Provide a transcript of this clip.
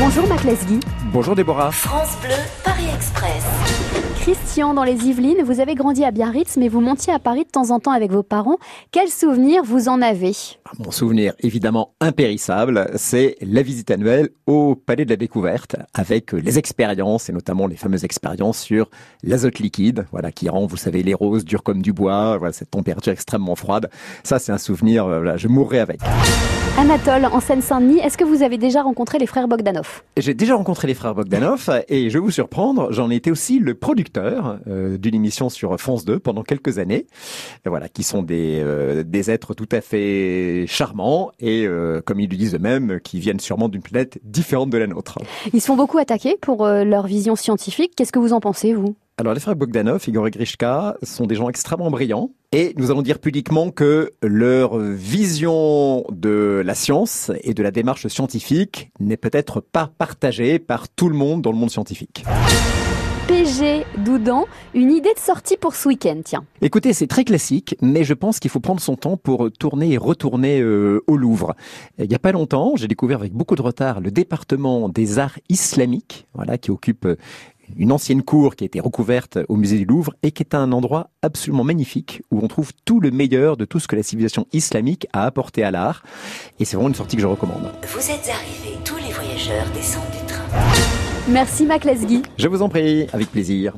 Bonjour Mac Lesguy. Bonjour Déborah. France Bleu, Paris Express. Christian, dans les Yvelines, vous avez grandi à Biarritz, mais vous montiez à Paris de temps en temps avec vos parents. Quels souvenirs vous en avez? Mon souvenir évidemment impérissable, c'est la visite annuelle au Palais de la Découverte avec les expériences et notamment les fameuses expériences sur l'azote liquide, voilà qui rend, vous savez, les roses dures comme du bois, voilà, cette température extrêmement froide. Ça, c'est un souvenir, euh, voilà, je mourrai avec. Anatole, en Seine-Saint-Denis, est-ce que vous avez déjà rencontré les frères Bogdanov? J'ai déjà rencontré les frères Bogdanov et je vais vous surprendre, j'en étais aussi le producteur euh, d'une émission sur France 2 pendant quelques années. Et voilà, qui sont des, euh, des êtres tout à fait charmants et, euh, comme ils le disent eux-mêmes, qui viennent sûrement d'une planète différente de la nôtre. Ils se font beaucoup attaquer pour leur vision scientifique. Qu'est-ce que vous en pensez, vous? Alors, les frères Bogdanov, Igor et Grishka, sont des gens extrêmement brillants. Et nous allons dire publiquement que leur vision de la science et de la démarche scientifique n'est peut-être pas partagée par tout le monde dans le monde scientifique. PG Doudan, une idée de sortie pour ce week-end, tiens. Écoutez, c'est très classique, mais je pense qu'il faut prendre son temps pour tourner et retourner euh, au Louvre. Il n'y a pas longtemps, j'ai découvert avec beaucoup de retard le département des arts islamiques, voilà, qui occupe une ancienne cour qui a été recouverte au musée du Louvre et qui est un endroit absolument magnifique où on trouve tout le meilleur de tout ce que la civilisation islamique a apporté à l'art. Et c'est vraiment une sortie que je recommande. Vous êtes arrivés, tous les voyageurs descendent du train. Merci Mac Lesguy. Je vous en prie, avec plaisir.